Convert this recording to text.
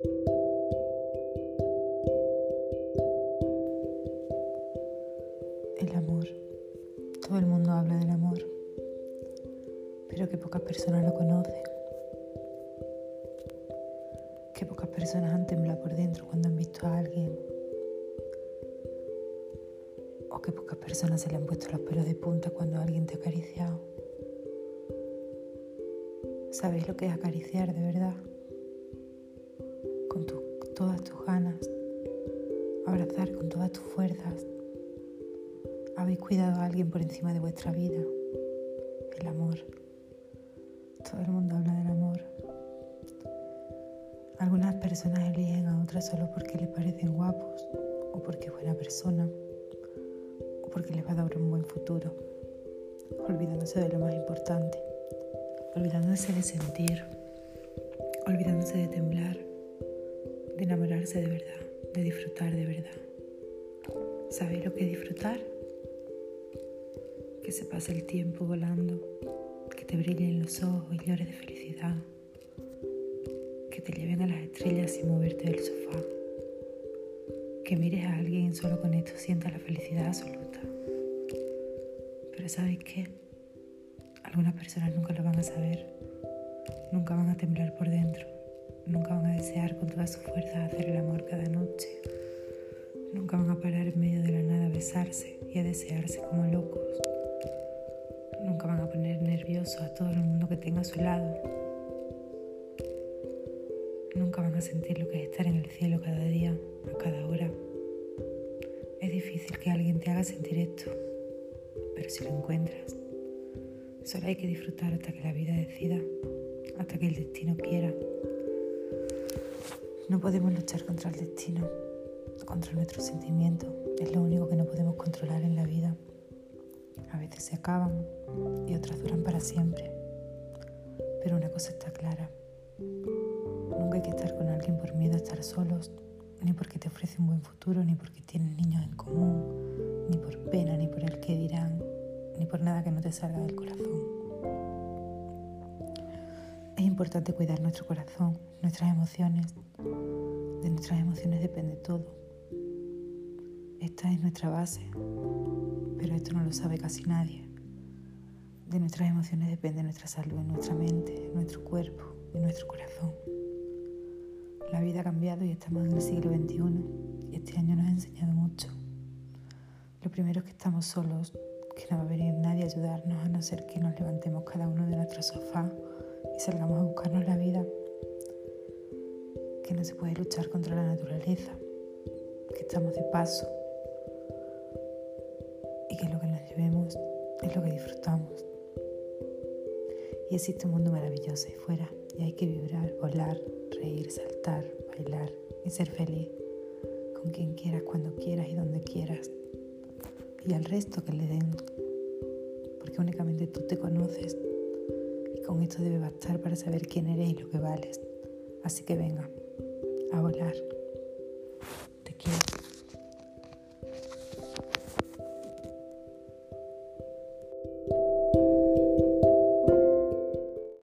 El amor. Todo el mundo habla del amor, pero que pocas personas lo conocen. Que pocas personas han temblado por dentro cuando han visto a alguien. O que pocas personas se le han puesto los pelos de punta cuando alguien te ha acariciado. ¿Sabéis lo que es acariciar de verdad? Con todas tus ganas, abrazar con todas tus fuerzas. Habéis cuidado a alguien por encima de vuestra vida. El amor. Todo el mundo habla del amor. Algunas personas eligen a otras solo porque les parecen guapos, o porque es buena persona, o porque les va a dar un buen futuro, olvidándose de lo más importante olvidándose de sentir, olvidándose de temblar, de enamorarse de verdad, de disfrutar de verdad. ¿Sabéis lo que es disfrutar? Que se pase el tiempo volando, que te brillen los ojos y llores de felicidad, que te lleven a las estrellas sin moverte del sofá, que mires a alguien solo con esto sientas la felicidad absoluta. Pero ¿sabéis qué? Algunas personas nunca lo van a saber, nunca van a temblar por dentro, nunca van a desear con todas sus fuerzas hacer el amor cada noche, nunca van a parar en medio de la nada a besarse y a desearse como locos, nunca van a poner nervioso a todo el mundo que tenga a su lado, nunca van a sentir lo que es estar en el cielo cada día, a cada hora. Es difícil que alguien te haga sentir esto, pero si lo encuentras, Solo hay que disfrutar hasta que la vida decida, hasta que el destino quiera. No podemos luchar contra el destino, contra nuestros sentimientos. Es lo único que no podemos controlar en la vida. A veces se acaban y otras duran para siempre. Pero una cosa está clara. Nunca hay que estar con alguien por miedo a estar solos, ni porque te ofrece un buen futuro, ni porque tienen niños en común, ni por pena, ni por el que dirán ni por nada que no te salga del corazón. Importante cuidar nuestro corazón, nuestras emociones. De nuestras emociones depende todo. Esta es nuestra base, pero esto no lo sabe casi nadie. De nuestras emociones depende nuestra salud, nuestra mente, nuestro cuerpo y nuestro corazón. La vida ha cambiado y estamos en el siglo XXI y este año nos ha enseñado mucho. Lo primero es que estamos solos que no va a venir nadie a ayudarnos a no ser que nos levantemos cada uno de nuestro sofá y salgamos a buscarnos la vida, que no se puede luchar contra la naturaleza, que estamos de paso y que lo que nos llevemos es lo que disfrutamos. Y existe un mundo maravilloso ahí fuera y hay que vibrar, volar, reír, saltar, bailar y ser feliz con quien quieras, cuando quieras y donde quieras y al resto que le den, porque únicamente tú te conoces con esto debe bastar para saber quién eres y lo que vales. Así que venga, a volar. Te quiero.